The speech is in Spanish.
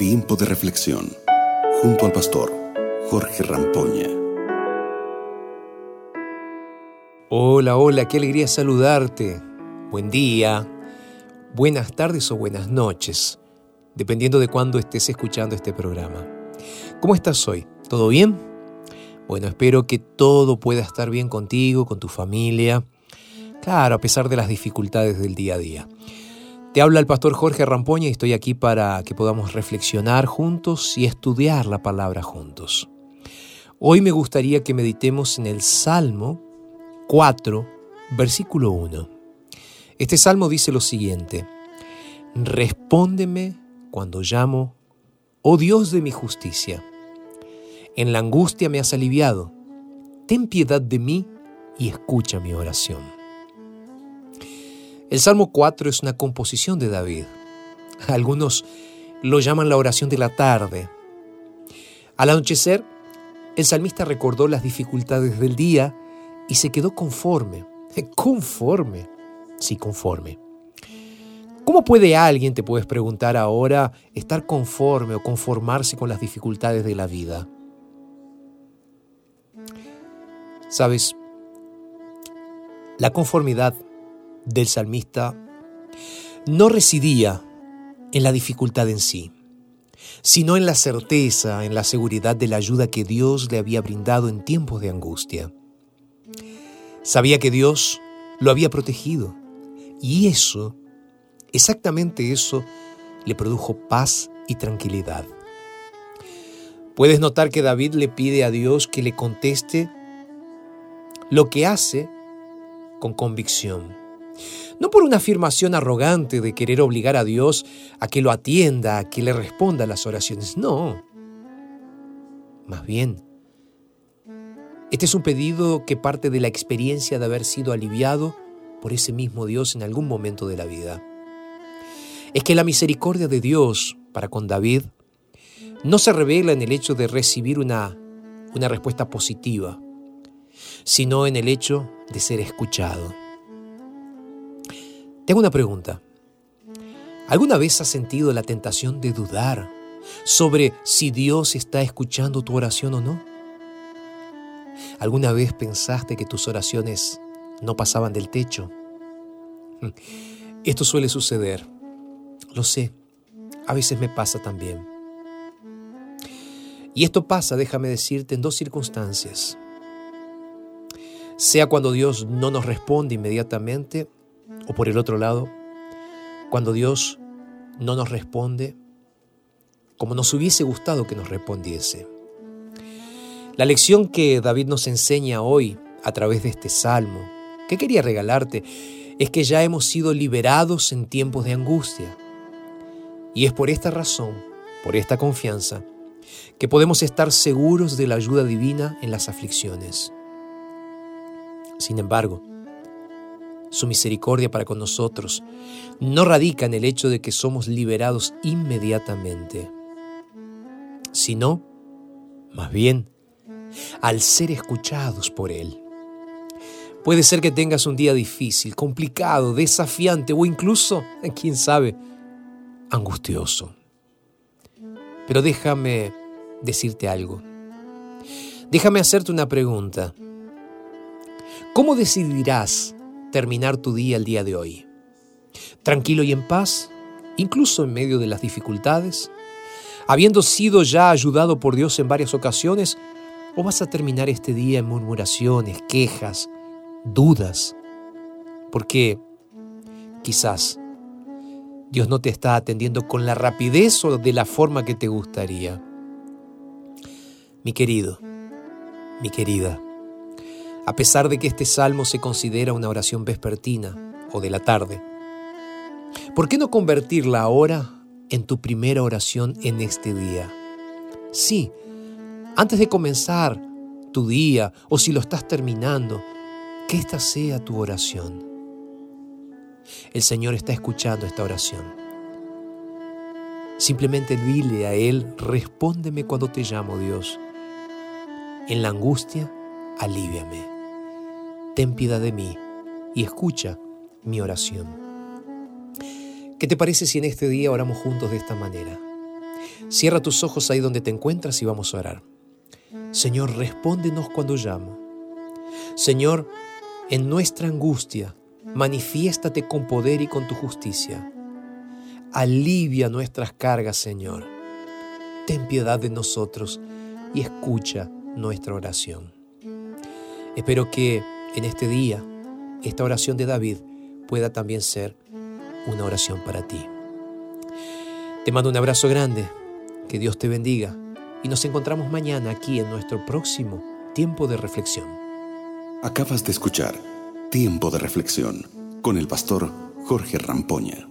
Tiempo de reflexión junto al pastor Jorge Rampoña. Hola, hola, qué alegría saludarte. Buen día, buenas tardes o buenas noches, dependiendo de cuándo estés escuchando este programa. ¿Cómo estás hoy? ¿Todo bien? Bueno, espero que todo pueda estar bien contigo, con tu familia. Claro, a pesar de las dificultades del día a día. Te habla el pastor Jorge Rampoña y estoy aquí para que podamos reflexionar juntos y estudiar la palabra juntos. Hoy me gustaría que meditemos en el Salmo 4, versículo 1. Este salmo dice lo siguiente, Respóndeme cuando llamo, oh Dios de mi justicia. En la angustia me has aliviado. Ten piedad de mí y escucha mi oración. El Salmo 4 es una composición de David. Algunos lo llaman la oración de la tarde. Al anochecer, el salmista recordó las dificultades del día y se quedó conforme. Conforme. Sí, conforme. ¿Cómo puede alguien, te puedes preguntar ahora, estar conforme o conformarse con las dificultades de la vida? Sabes, la conformidad del salmista no residía en la dificultad en sí, sino en la certeza, en la seguridad de la ayuda que Dios le había brindado en tiempos de angustia. Sabía que Dios lo había protegido y eso, exactamente eso, le produjo paz y tranquilidad. Puedes notar que David le pide a Dios que le conteste lo que hace con convicción. No por una afirmación arrogante de querer obligar a Dios a que lo atienda, a que le responda las oraciones. No. Más bien, este es un pedido que parte de la experiencia de haber sido aliviado por ese mismo Dios en algún momento de la vida. Es que la misericordia de Dios para con David no se revela en el hecho de recibir una, una respuesta positiva, sino en el hecho de ser escuchado. Tengo una pregunta. ¿Alguna vez has sentido la tentación de dudar sobre si Dios está escuchando tu oración o no? ¿Alguna vez pensaste que tus oraciones no pasaban del techo? Esto suele suceder. Lo sé. A veces me pasa también. Y esto pasa, déjame decirte, en dos circunstancias. Sea cuando Dios no nos responde inmediatamente o por el otro lado, cuando Dios no nos responde como nos hubiese gustado que nos respondiese. La lección que David nos enseña hoy a través de este salmo, que quería regalarte, es que ya hemos sido liberados en tiempos de angustia. Y es por esta razón, por esta confianza, que podemos estar seguros de la ayuda divina en las aflicciones. Sin embargo, su misericordia para con nosotros no radica en el hecho de que somos liberados inmediatamente, sino, más bien, al ser escuchados por Él. Puede ser que tengas un día difícil, complicado, desafiante o incluso, quién sabe, angustioso. Pero déjame decirte algo. Déjame hacerte una pregunta. ¿Cómo decidirás terminar tu día el día de hoy. Tranquilo y en paz, incluso en medio de las dificultades, habiendo sido ya ayudado por Dios en varias ocasiones, o vas a terminar este día en murmuraciones, quejas, dudas, porque quizás Dios no te está atendiendo con la rapidez o de la forma que te gustaría. Mi querido, mi querida, a pesar de que este salmo se considera una oración vespertina o de la tarde. ¿Por qué no convertirla ahora en tu primera oración en este día? Sí, antes de comenzar tu día o si lo estás terminando, que esta sea tu oración. El Señor está escuchando esta oración. Simplemente dile a Él, respóndeme cuando te llamo Dios. En la angustia, alíviame. Ten piedad de mí y escucha mi oración. ¿Qué te parece si en este día oramos juntos de esta manera? Cierra tus ojos ahí donde te encuentras y vamos a orar. Señor, respóndenos cuando llamo. Señor, en nuestra angustia, manifiéstate con poder y con tu justicia. Alivia nuestras cargas, Señor. Ten piedad de nosotros y escucha nuestra oración. Espero que en este día esta oración de David pueda también ser una oración para ti. Te mando un abrazo grande, que Dios te bendiga y nos encontramos mañana aquí en nuestro próximo tiempo de reflexión. Acabas de escuchar Tiempo de Reflexión con el pastor Jorge Rampoña.